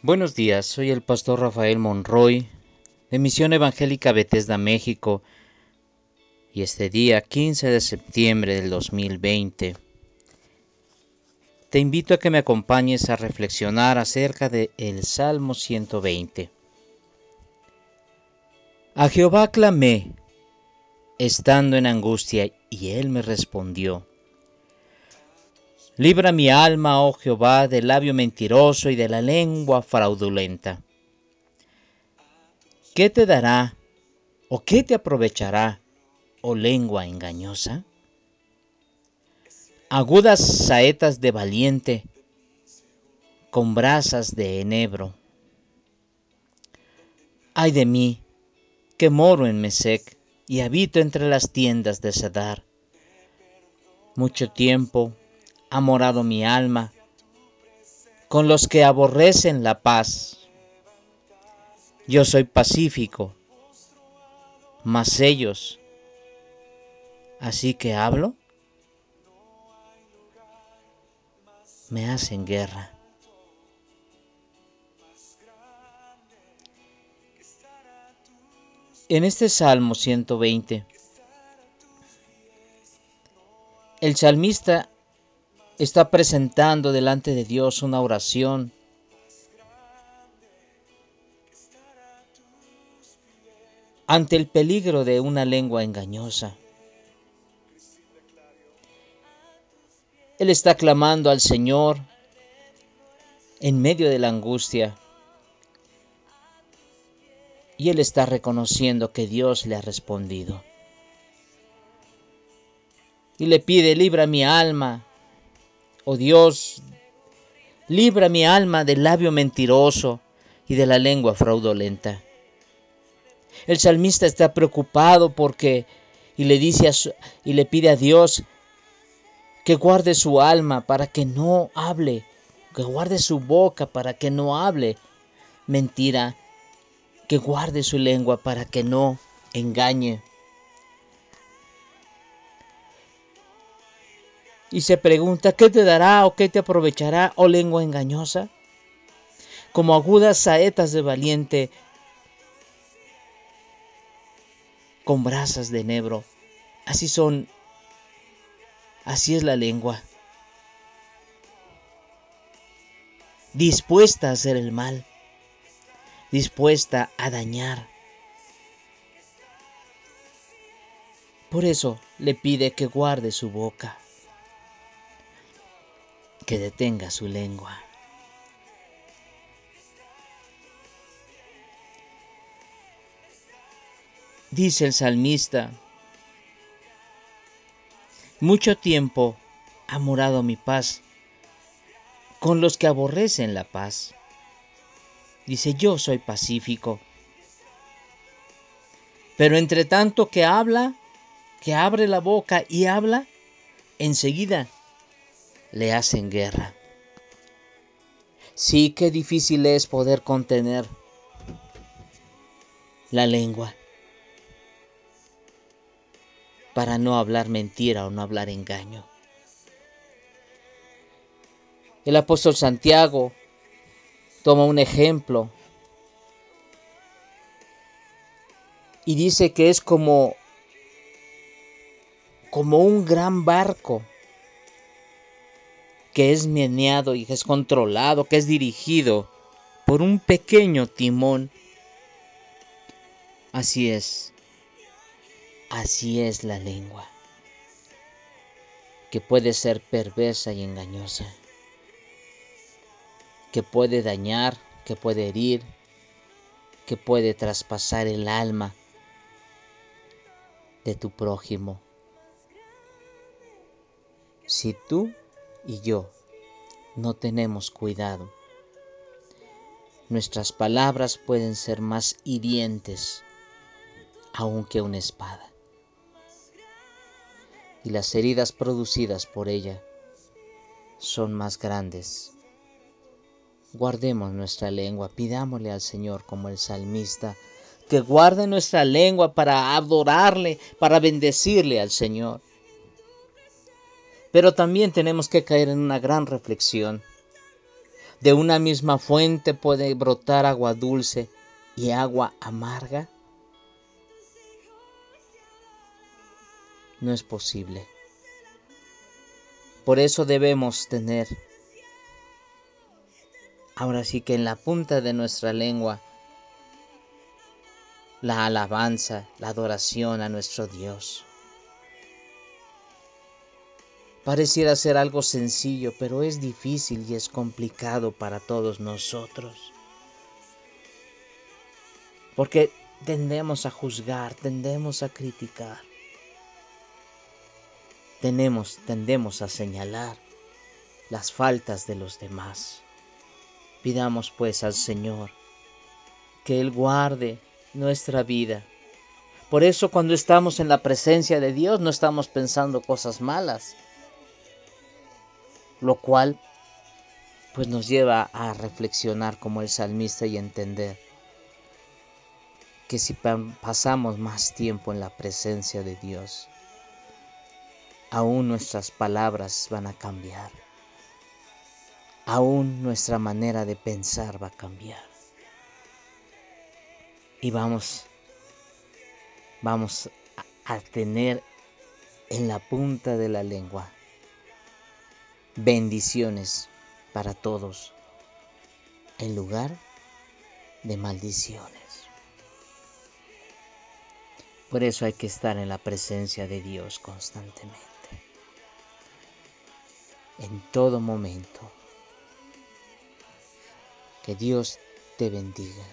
Buenos días, soy el pastor Rafael Monroy de Misión Evangélica Bethesda, México, y este día 15 de septiembre del 2020 te invito a que me acompañes a reflexionar acerca del el Salmo 120. A Jehová clamé, estando en angustia, y él me respondió. Libra mi alma, oh Jehová, del labio mentiroso y de la lengua fraudulenta. ¿Qué te dará o qué te aprovechará, oh lengua engañosa? Agudas saetas de valiente, con brasas de enebro. Ay de mí, que moro en Mesec y habito entre las tiendas de Sedar. Mucho tiempo ha morado mi alma con los que aborrecen la paz. Yo soy pacífico, mas ellos, así que hablo, me hacen guerra. En este Salmo 120, el salmista está presentando delante de Dios una oración ante el peligro de una lengua engañosa. Él está clamando al Señor en medio de la angustia y él está reconociendo que Dios le ha respondido. Y le pide, libra mi alma Oh Dios, libra mi alma del labio mentiroso y de la lengua fraudulenta. El salmista está preocupado porque y le dice y le pide a Dios que guarde su alma para que no hable, que guarde su boca para que no hable mentira, que guarde su lengua para que no engañe. Y se pregunta, ¿qué te dará o qué te aprovechará, oh lengua engañosa? Como agudas saetas de valiente con brasas de enebro. Así son, así es la lengua. Dispuesta a hacer el mal, dispuesta a dañar. Por eso le pide que guarde su boca que detenga su lengua. Dice el salmista, mucho tiempo ha morado mi paz con los que aborrecen la paz. Dice, yo soy pacífico. Pero entre tanto que habla, que abre la boca y habla, enseguida le hacen guerra. Sí, qué difícil es poder contener la lengua para no hablar mentira o no hablar engaño. El apóstol Santiago toma un ejemplo y dice que es como como un gran barco que es meneado y que es controlado, que es dirigido por un pequeño timón. Así es, así es la lengua, que puede ser perversa y engañosa, que puede dañar, que puede herir, que puede traspasar el alma de tu prójimo. Si tú y yo no tenemos cuidado, nuestras palabras pueden ser más hirientes aún que una espada. Y las heridas producidas por ella son más grandes. Guardemos nuestra lengua, pidámosle al Señor como el salmista, que guarde nuestra lengua para adorarle, para bendecirle al Señor. Pero también tenemos que caer en una gran reflexión. ¿De una misma fuente puede brotar agua dulce y agua amarga? No es posible. Por eso debemos tener, ahora sí que en la punta de nuestra lengua, la alabanza, la adoración a nuestro Dios. Pareciera ser algo sencillo, pero es difícil y es complicado para todos nosotros. Porque tendemos a juzgar, tendemos a criticar. Tenemos, tendemos a señalar las faltas de los demás. Pidamos pues al Señor que Él guarde nuestra vida. Por eso cuando estamos en la presencia de Dios no estamos pensando cosas malas, lo cual pues nos lleva a reflexionar como el salmista y entender que si pasamos más tiempo en la presencia de Dios, aún nuestras palabras van a cambiar, aún nuestra manera de pensar va a cambiar. Y vamos, vamos a tener en la punta de la lengua bendiciones para todos en lugar de maldiciones. Por eso hay que estar en la presencia de Dios constantemente, en todo momento. Que Dios te bendiga.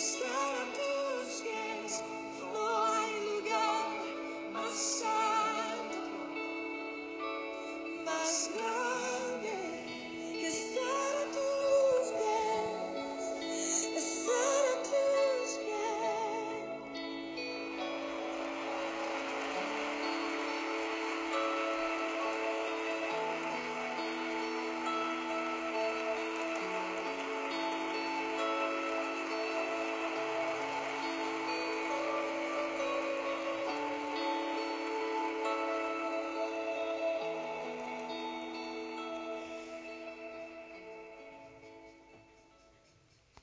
Stop those games. No.